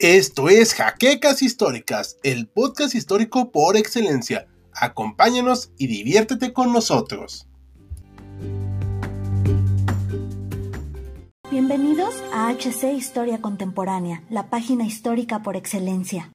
Esto es Jaquecas Históricas, el podcast histórico por excelencia. Acompáñanos y diviértete con nosotros. Bienvenidos a HC Historia Contemporánea, la página histórica por excelencia.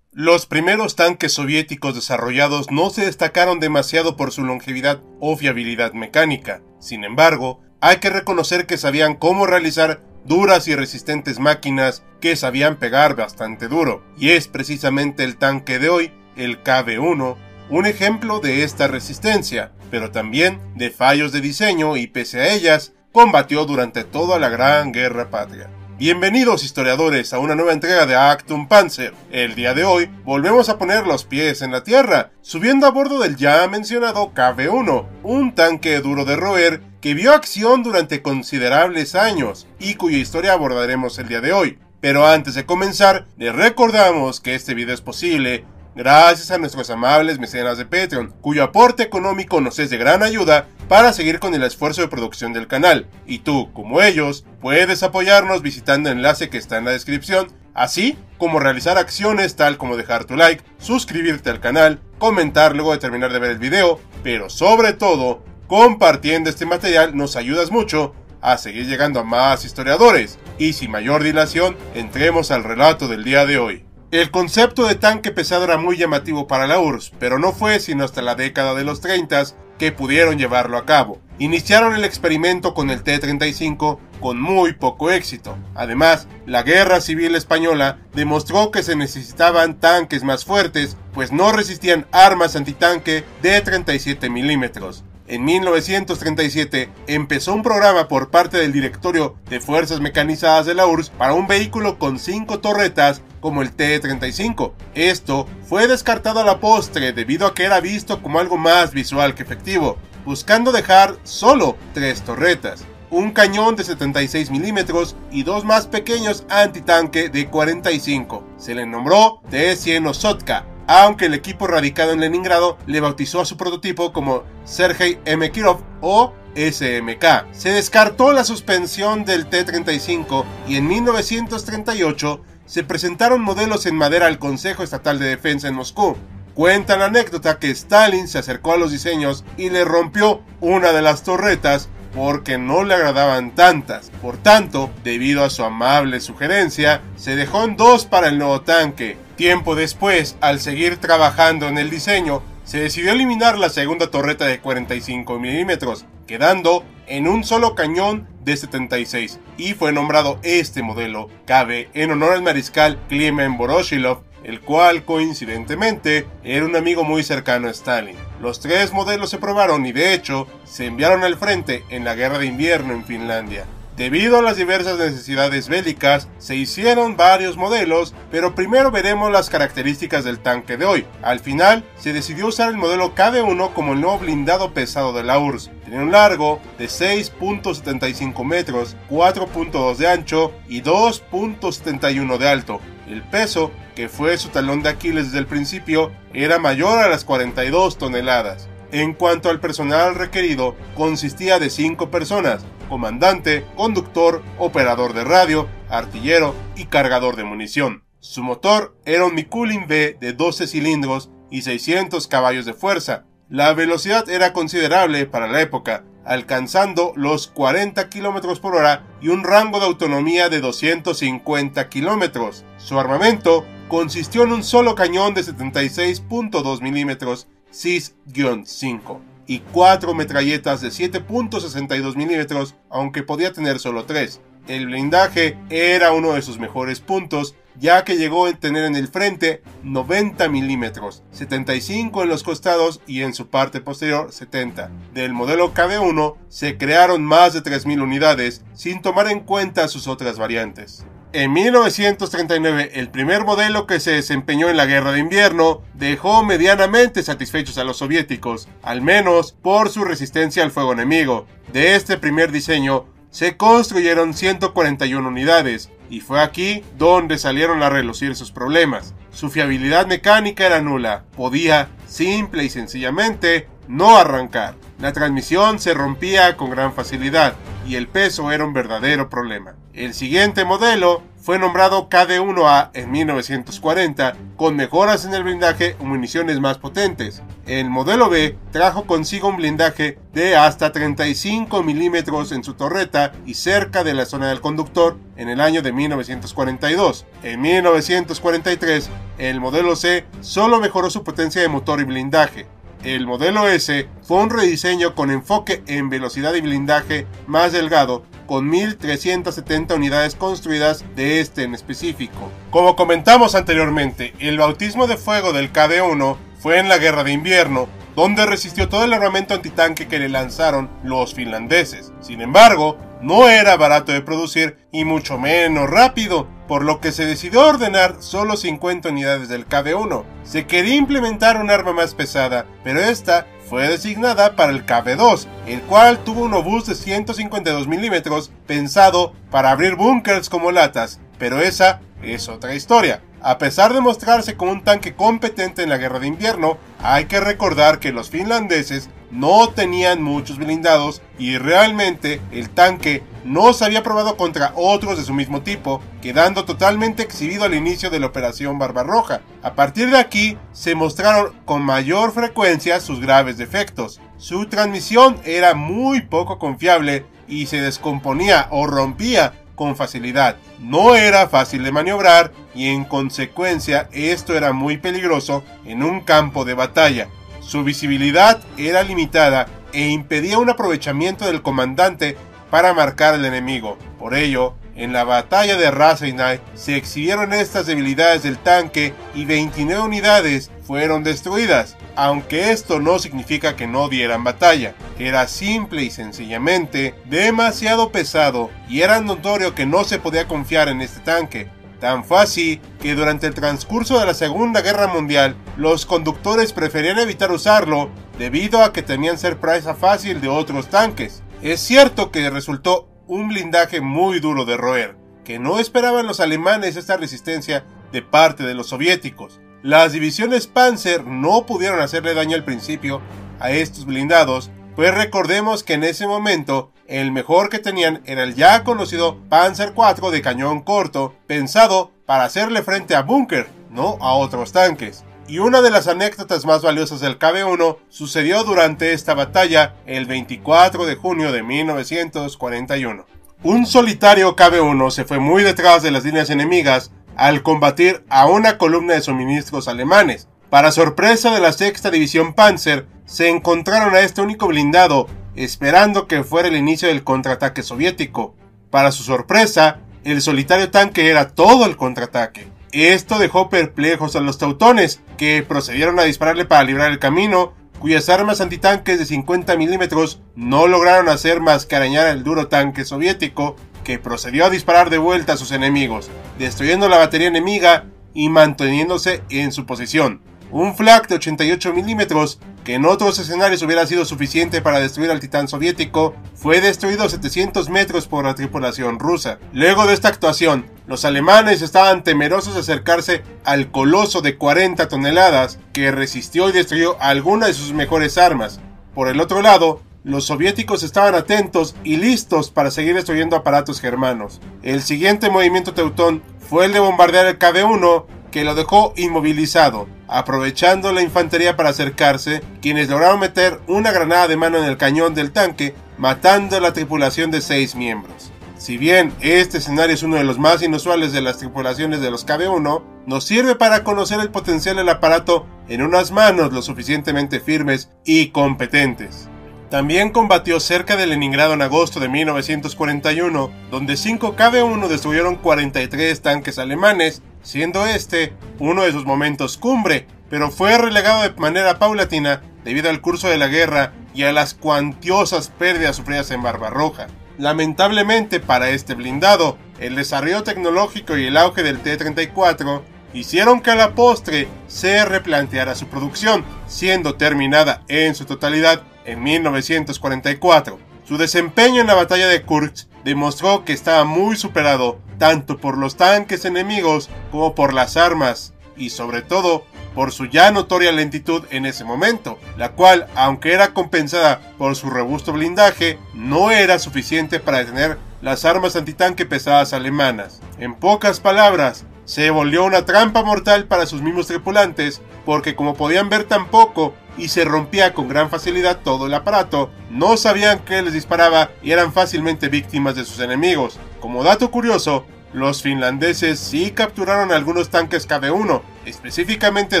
Los primeros tanques soviéticos desarrollados no se destacaron demasiado por su longevidad o fiabilidad mecánica. Sin embargo, hay que reconocer que sabían cómo realizar duras y resistentes máquinas que sabían pegar bastante duro, y es precisamente el tanque de hoy, el KB-1, un ejemplo de esta resistencia, pero también de fallos de diseño y pese a ellas, combatió durante toda la Gran Guerra Patria. Bienvenidos historiadores a una nueva entrega de Actum Panzer. El día de hoy volvemos a poner los pies en la tierra, subiendo a bordo del ya mencionado KB-1, un tanque duro de roer que vio acción durante considerables años y cuya historia abordaremos el día de hoy. Pero antes de comenzar, les recordamos que este video es posible gracias a nuestros amables mecenas de Patreon, cuyo aporte económico nos es de gran ayuda para seguir con el esfuerzo de producción del canal. Y tú, como ellos, puedes apoyarnos visitando el enlace que está en la descripción, así como realizar acciones tal como dejar tu like, suscribirte al canal, comentar luego de terminar de ver el video, pero sobre todo, compartiendo este material nos ayudas mucho a seguir llegando a más historiadores. Y sin mayor dilación, entremos al relato del día de hoy. El concepto de tanque pesado era muy llamativo para la URSS, pero no fue sino hasta la década de los 30 que pudieron llevarlo a cabo. Iniciaron el experimento con el T-35 con muy poco éxito. Además, la Guerra Civil Española demostró que se necesitaban tanques más fuertes, pues no resistían armas antitanque de 37 milímetros en 1937 empezó un programa por parte del Directorio de Fuerzas Mecanizadas de la URSS para un vehículo con cinco torretas como el T-35. Esto fue descartado a la postre debido a que era visto como algo más visual que efectivo, buscando dejar solo tres torretas un cañón de 76 milímetros y dos más pequeños antitanque de 45. Se le nombró T-100 Osotka aunque el equipo radicado en Leningrado le bautizó a su prototipo como Sergei M. Kirov o SMK. Se descartó la suspensión del T-35 y en 1938 se presentaron modelos en madera al Consejo Estatal de Defensa en Moscú. Cuenta la anécdota que Stalin se acercó a los diseños y le rompió una de las torretas porque no le agradaban tantas. Por tanto, debido a su amable sugerencia, se dejó en dos para el nuevo tanque, Tiempo después, al seguir trabajando en el diseño, se decidió eliminar la segunda torreta de 45 milímetros, quedando en un solo cañón de 76, y fue nombrado este modelo KB en honor al mariscal Klimen Voroshilov, el cual coincidentemente era un amigo muy cercano a Stalin. Los tres modelos se probaron y de hecho se enviaron al frente en la guerra de invierno en Finlandia. Debido a las diversas necesidades bélicas, se hicieron varios modelos, pero primero veremos las características del tanque de hoy. Al final, se decidió usar el modelo KD-1 como el nuevo blindado pesado de la URSS. Tenía un largo de 6.75 metros, 4.2 de ancho y 2.71 de alto. El peso, que fue su talón de Aquiles desde el principio, era mayor a las 42 toneladas. En cuanto al personal requerido, consistía de 5 personas, comandante, conductor, operador de radio, artillero y cargador de munición. Su motor era un Mikulin V de 12 cilindros y 600 caballos de fuerza. La velocidad era considerable para la época, alcanzando los 40 km por hora y un rango de autonomía de 250 km. Su armamento consistió en un solo cañón de 76.2 mm CIS-5 y cuatro metralletas de 7.62 milímetros, aunque podía tener solo tres. El blindaje era uno de sus mejores puntos, ya que llegó a tener en el frente 90 milímetros, 75 en los costados y en su parte posterior 70. Del modelo KB1 se crearon más de 3.000 unidades, sin tomar en cuenta sus otras variantes. En 1939, el primer modelo que se desempeñó en la guerra de invierno dejó medianamente satisfechos a los soviéticos, al menos por su resistencia al fuego enemigo. De este primer diseño se construyeron 141 unidades, y fue aquí donde salieron a relucir sus problemas. Su fiabilidad mecánica era nula, podía, simple y sencillamente, no arrancar. La transmisión se rompía con gran facilidad y el peso era un verdadero problema. El siguiente modelo fue nombrado KD-1A en 1940, con mejoras en el blindaje y municiones más potentes. El modelo B trajo consigo un blindaje de hasta 35 milímetros en su torreta y cerca de la zona del conductor en el año de 1942. En 1943, el modelo C solo mejoró su potencia de motor y blindaje. El modelo S fue un rediseño con enfoque en velocidad y blindaje más delgado, con 1.370 unidades construidas de este en específico. Como comentamos anteriormente, el bautismo de fuego del KD-1 fue en la Guerra de Invierno, donde resistió todo el armamento antitanque que le lanzaron los finlandeses. Sin embargo, no era barato de producir y mucho menos rápido, por lo que se decidió ordenar solo 50 unidades del KV-1. Se quería implementar un arma más pesada, pero esta fue designada para el KB-2, el cual tuvo un obús de 152 milímetros pensado para abrir búnkers como latas, pero esa es otra historia. A pesar de mostrarse como un tanque competente en la guerra de invierno, hay que recordar que los finlandeses no tenían muchos blindados y realmente el tanque no se había probado contra otros de su mismo tipo, quedando totalmente exhibido al inicio de la operación Barbarroja. A partir de aquí se mostraron con mayor frecuencia sus graves defectos. Su transmisión era muy poco confiable y se descomponía o rompía con facilidad. No era fácil de maniobrar y en consecuencia esto era muy peligroso en un campo de batalla. Su visibilidad era limitada e impedía un aprovechamiento del comandante para marcar al enemigo. Por ello, en la batalla de Rasenay se exhibieron estas debilidades del tanque y 29 unidades fueron destruidas, aunque esto no significa que no dieran batalla. Era simple y sencillamente demasiado pesado y era notorio que no se podía confiar en este tanque. Tan fue así que durante el transcurso de la Segunda Guerra Mundial, los conductores preferían evitar usarlo debido a que temían ser presa fácil de otros tanques. Es cierto que resultó un blindaje muy duro de roer, que no esperaban los alemanes esta resistencia de parte de los soviéticos. Las divisiones Panzer no pudieron hacerle daño al principio a estos blindados, pues recordemos que en ese momento el mejor que tenían era el ya conocido Panzer IV de cañón corto, pensado para hacerle frente a Bunker, no a otros tanques. Y una de las anécdotas más valiosas del KB-1 sucedió durante esta batalla el 24 de junio de 1941. Un solitario KB-1 se fue muy detrás de las líneas enemigas al combatir a una columna de suministros alemanes. Para sorpresa de la sexta división Panzer, se encontraron a este único blindado, esperando que fuera el inicio del contraataque soviético. Para su sorpresa, el solitario tanque era todo el contraataque. Esto dejó perplejos a los teutones, que procedieron a dispararle para librar el camino, cuyas armas antitanques de 50 milímetros no lograron hacer más que arañar el duro tanque soviético, que procedió a disparar de vuelta a sus enemigos, destruyendo la batería enemiga y manteniéndose en su posición. Un flak de 88 milímetros, que en otros escenarios hubiera sido suficiente para destruir al titán soviético, fue destruido a 700 metros por la tripulación rusa. Luego de esta actuación, los alemanes estaban temerosos de acercarse al coloso de 40 toneladas, que resistió y destruyó algunas de sus mejores armas. Por el otro lado, los soviéticos estaban atentos y listos para seguir destruyendo aparatos germanos. El siguiente movimiento teutón fue el de bombardear el KD-1 que lo dejó inmovilizado. Aprovechando la infantería para acercarse, quienes lograron meter una granada de mano en el cañón del tanque, matando a la tripulación de seis miembros. Si bien este escenario es uno de los más inusuales de las tripulaciones de los KB-1, nos sirve para conocer el potencial del aparato en unas manos lo suficientemente firmes y competentes. También combatió cerca de Leningrado en agosto de 1941, donde 5 KB-1 destruyeron 43 tanques alemanes siendo este uno de sus momentos cumbre, pero fue relegado de manera paulatina debido al curso de la guerra y a las cuantiosas pérdidas sufridas en Barbarroja. Lamentablemente para este blindado, el desarrollo tecnológico y el auge del T-34 hicieron que a la postre se replanteara su producción, siendo terminada en su totalidad en 1944. Su desempeño en la batalla de Kursk demostró que estaba muy superado tanto por los tanques enemigos como por las armas y sobre todo por su ya notoria lentitud en ese momento, la cual, aunque era compensada por su robusto blindaje, no era suficiente para detener las armas antitanque pesadas alemanas. En pocas palabras, se volvió una trampa mortal para sus mismos tripulantes, porque como podían ver tan poco y se rompía con gran facilidad todo el aparato, no sabían qué les disparaba y eran fácilmente víctimas de sus enemigos. Como dato curioso, los finlandeses sí capturaron algunos tanques KB-1, específicamente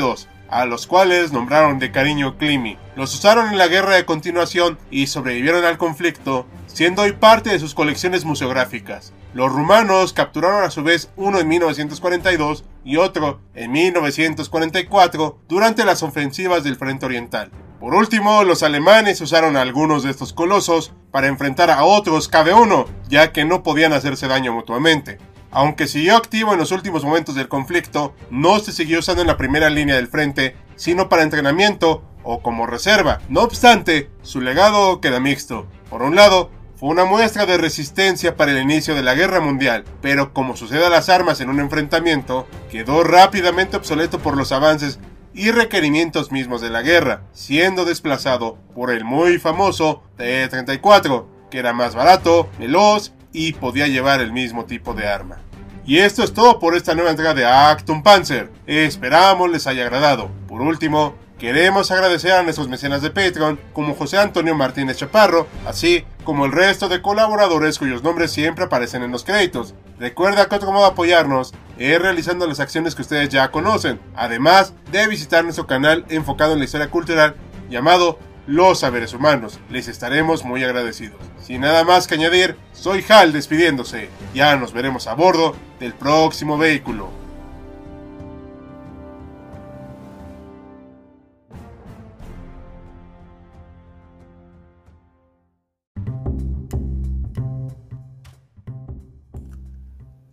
dos, a los cuales nombraron de cariño Klimi. Los usaron en la guerra de continuación y sobrevivieron al conflicto, siendo hoy parte de sus colecciones museográficas. Los rumanos capturaron a su vez uno en 1942 y otro en 1944 durante las ofensivas del Frente Oriental. Por último, los alemanes usaron algunos de estos colosos para enfrentar a otros KB-1, ya que no podían hacerse daño mutuamente. Aunque siguió activo en los últimos momentos del conflicto, no se siguió usando en la primera línea del frente, sino para entrenamiento o como reserva. No obstante, su legado queda mixto. Por un lado, fue una muestra de resistencia para el inicio de la guerra mundial, pero como sucede a las armas en un enfrentamiento, quedó rápidamente obsoleto por los avances y requerimientos mismos de la guerra, siendo desplazado por el muy famoso T-34, que era más barato, veloz y podía llevar el mismo tipo de arma. Y esto es todo por esta nueva entrega de Actum Panzer. Esperamos les haya agradado. Por último, Queremos agradecer a nuestros mecenas de Patreon, como José Antonio Martínez Chaparro, así como el resto de colaboradores cuyos nombres siempre aparecen en los créditos. Recuerda que otro modo de apoyarnos es realizando las acciones que ustedes ya conocen, además de visitar nuestro canal enfocado en la historia cultural llamado Los Saberes Humanos. Les estaremos muy agradecidos. Sin nada más que añadir, soy Hal despidiéndose. Ya nos veremos a bordo del próximo vehículo.